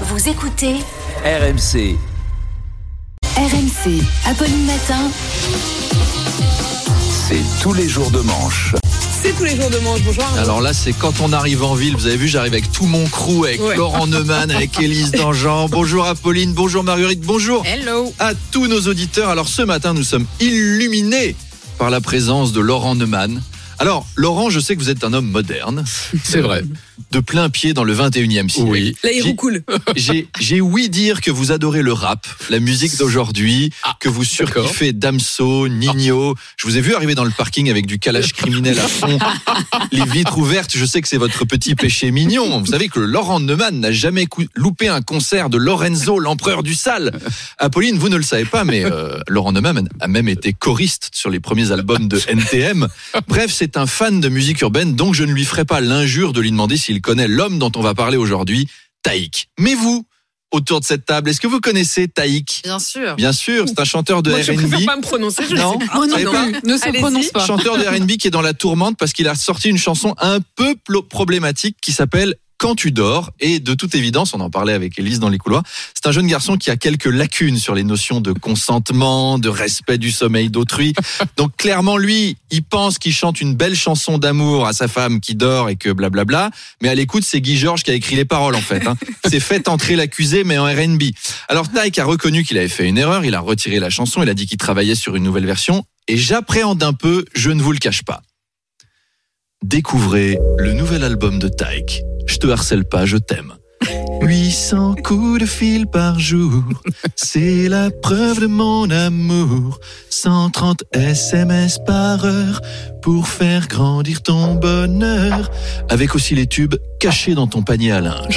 Vous écoutez RMC. RMC, Apolline Matin. C'est tous les jours de manche. C'est tous les jours de manche. Bonjour. Arnaud. Alors là, c'est quand on arrive en ville. Vous avez vu, j'arrive avec tout mon crew, avec Ouais. Laurent Neumann, avec Élise Dangean. Bonjour Apolline, bonjour Marguerite, bonjour Hello. à tous nos auditeurs. Alors ce matin, nous sommes illuminés par la présence de Laurent Neumann. Alors, Laurent, je sais que vous êtes un homme moderne. C'est vrai. De plein pied dans le 21e siècle. Oui. Là, il J'ai- roucoule. J'ai j'ai ouï dire que vous adorez le rap, la musique d'aujourd'hui, que vous surkiffez Damso, Nino. Je vous ai vu arriver dans le parking avec du calage criminel à fond, les vitres ouvertes. Je sais que c'est votre petit péché mignon. Vous savez que Laurent Neumann n'a jamais loupé un concert de Lorenzo, l'empereur du sale. Apolline, vous ne le savez pas, mais euh, Laurent Neumann a même été choriste sur les premiers albums de NTM. Bref, c'est un fan de musique urbaine, donc je ne lui ferai pas l'injure de lui demander s'il connaît l'homme dont on va parler aujourd'hui, Taïk. Mais vous, autour de cette table, est-ce que vous connaissez Taïk? Bien sûr. Bien sûr, c'est un chanteur de Moi, je R&B. préfère pas me prononcer. Je Non? sais. Moi non savez pas? Plus. Ne se prononce pas. chanteur de R&B qui est dans la tourmente parce qu'il a sorti une chanson un peu problématique qui s'appelle quand tu dors et de toute évidence, on en parlait avec Elise dans les couloirs, c'est un jeune garçon qui a quelques lacunes sur les notions de consentement, de respect du sommeil d'autrui. Donc clairement lui, il pense qu'il chante une belle chanson d'amour à sa femme qui dort et que blablabla, mais à l'écoute, c'est Guy Georges qui a écrit les paroles en fait. Hein. C'est fait entrer l'accusé mais en R&B. Alors Taïk a reconnu qu'il avait fait une erreur, il a retiré la chanson, il a dit qu'il travaillait sur une nouvelle version et j'appréhende un peu, je ne vous le cache pas. Découvrez le nouvel album de Taïk. Je te harcèle pas, je t'aime. 800 coups de fil par jour, c'est la preuve de mon amour. 130 SMS par heure pour faire grandir ton bonheur. Avec aussi les tubes cachés dans ton panier à linge.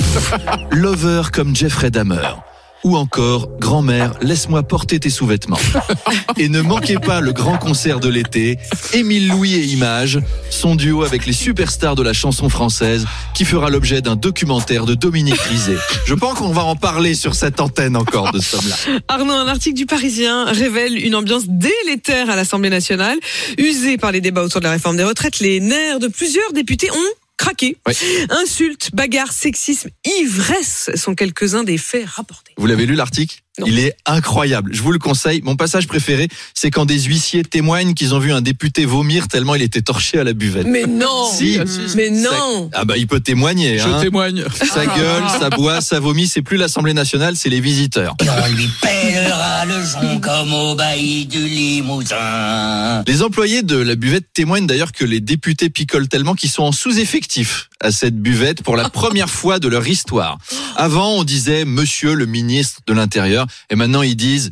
Lover comme Jeffrey Dahmer. Ou encore, grand-mère, laisse-moi porter tes sous-vêtements. Et ne manquez pas le grand concert de l'été, Émile Louis et Images, son duo avec les superstars de la chanson française, qui fera l'objet d'un documentaire de Dominique Rizet. Je pense qu'on va en parler sur cette antenne encore de ce homme-là. Arnaud, un article du Parisien révèle une ambiance délétère à l'Assemblée nationale. Usée par les débats autour de la réforme des retraites, les nerfs de plusieurs députés ont Ouais. Insultes, bagarres, sexisme, ivresse sont quelques-uns des faits rapportés. Vous l'avez lu l'article? Non. Il est incroyable. Je vous le conseille. Mon passage préféré, c'est quand des huissiers témoignent qu'ils ont vu un député vomir tellement il était torché à la buvette. Mais non Si. Mais non Ah bah il peut témoigner. hein. témoigne. Ça gueule, ça boit, ça vomit. C'est plus l'Assemblée nationale, c'est les visiteurs. On lui pèlera le jonc comme au bailli du Limousin. Les employés de la buvette témoignent d'ailleurs que les députés picolent tellement qu'ils sont en sous-effectif à cette buvette pour la première fois de leur histoire. Avant, on disait Monsieur le ministre de l'Intérieur, et maintenant ils disent.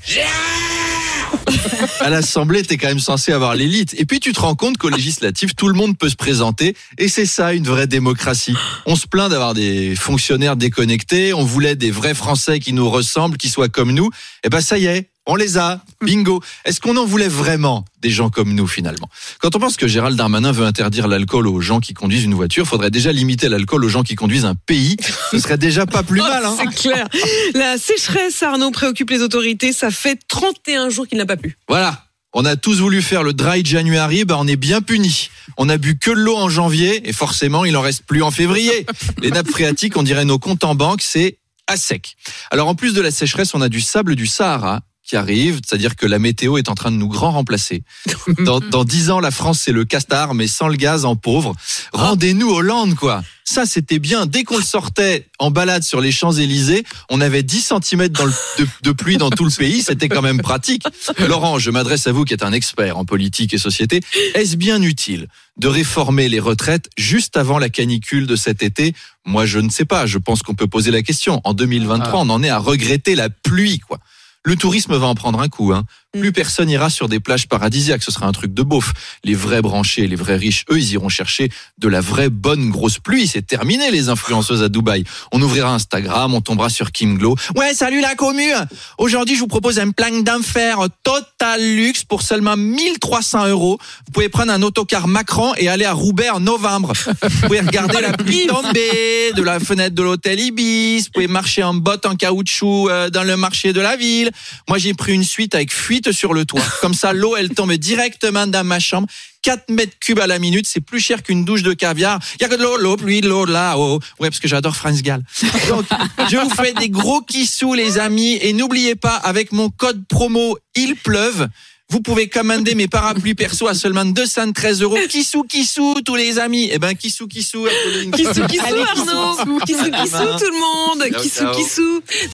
À l'Assemblée, t'es quand même censé avoir l'élite. Et puis tu te rends compte qu'au législatif, tout le monde peut se présenter. Et c'est ça, une vraie démocratie. On se plaint d'avoir des fonctionnaires déconnectés. On voulait des vrais Français qui nous ressemblent, qui soient comme nous. Et ben ça y est, on les a. Bingo. Est-ce qu'on en voulait vraiment des gens comme nous finalement? Quand on pense que Gérald Darmanin veut interdire l'alcool aux gens qui conduisent une voiture, faudrait déjà limiter l'alcool aux gens qui conduisent un pays. Ce serait déjà pas plus mal. Hein C'est clair. La sécheresse, Arnaud, préoccupe les autorités. Ça fait 31 jours qu'il n'a pas plu. Voilà. On a tous voulu faire le dry January, bah on est bien puni. On a bu que de l'eau en janvier et forcément il en reste plus en février. Les nappes phréatiques, on dirait nos comptes en banque, c'est à sec. Alors en plus de la sécheresse, on a du sable du Sahara qui arrive, c'est-à-dire que la météo est en train de nous grand remplacer. Dans, 10 ans, la France, c'est le castar, mais sans le gaz, en pauvre. Rendez-nous Hollande, quoi. Ça, c'était bien. Dès qu'on le sortait en balade sur les Champs-Élysées, on avait 10 cm dans le- de, de pluie dans tout le pays. C'était quand même pratique. Laurent, je m'adresse à vous qui êtes un expert en politique et société. Est-ce bien utile de réformer les retraites juste avant la canicule de cet été? Moi, je ne sais pas. Je pense qu'on peut poser la question. En 2023, on en est à regretter la pluie, quoi. Le tourisme va en prendre un coup. Hein. Plus personne ira sur des plages paradisiaques. Ce sera un truc de beauf. Les vrais branchés, les vrais riches, eux, ils iront chercher de la vraie bonne grosse pluie. C'est terminé, les influenceuses à Dubaï. On ouvrira Instagram, on tombera sur Kim Glow. Ouais, salut la commu Aujourd'hui, je vous propose un plan d'enfer total luxe pour seulement 1300 euros. Vous pouvez prendre un autocar Macron et aller à Roubaix en novembre. Vous pouvez regarder la pluie tomber de la fenêtre de l'hôtel Ibis. Vous pouvez marcher en botte en caoutchouc euh, dans le marché de la ville. Moi, j'ai pris une suite avec fuite sur le toit. Comme ça, l'eau, elle tombe directement dans ma chambre. 4 mètres cubes à la minute, c'est plus cher qu'une douche de caviar. Il y a que de l'eau, l'eau, pluie, de l'eau là-haut. Ouais, parce que j'adore France Gall. Donc, je vous fais des gros kissous, les amis. Et n'oubliez pas, avec mon code promo, il pleuve. Vous pouvez commander mes parapluies perso à seulement 213 euros. Kissou, kissou, tous les amis. Eh ben, kissou, kissou. Apolline. Kissou, kissou, Arnaud. Kissou, kissou, tout le monde. Kissou, kissou.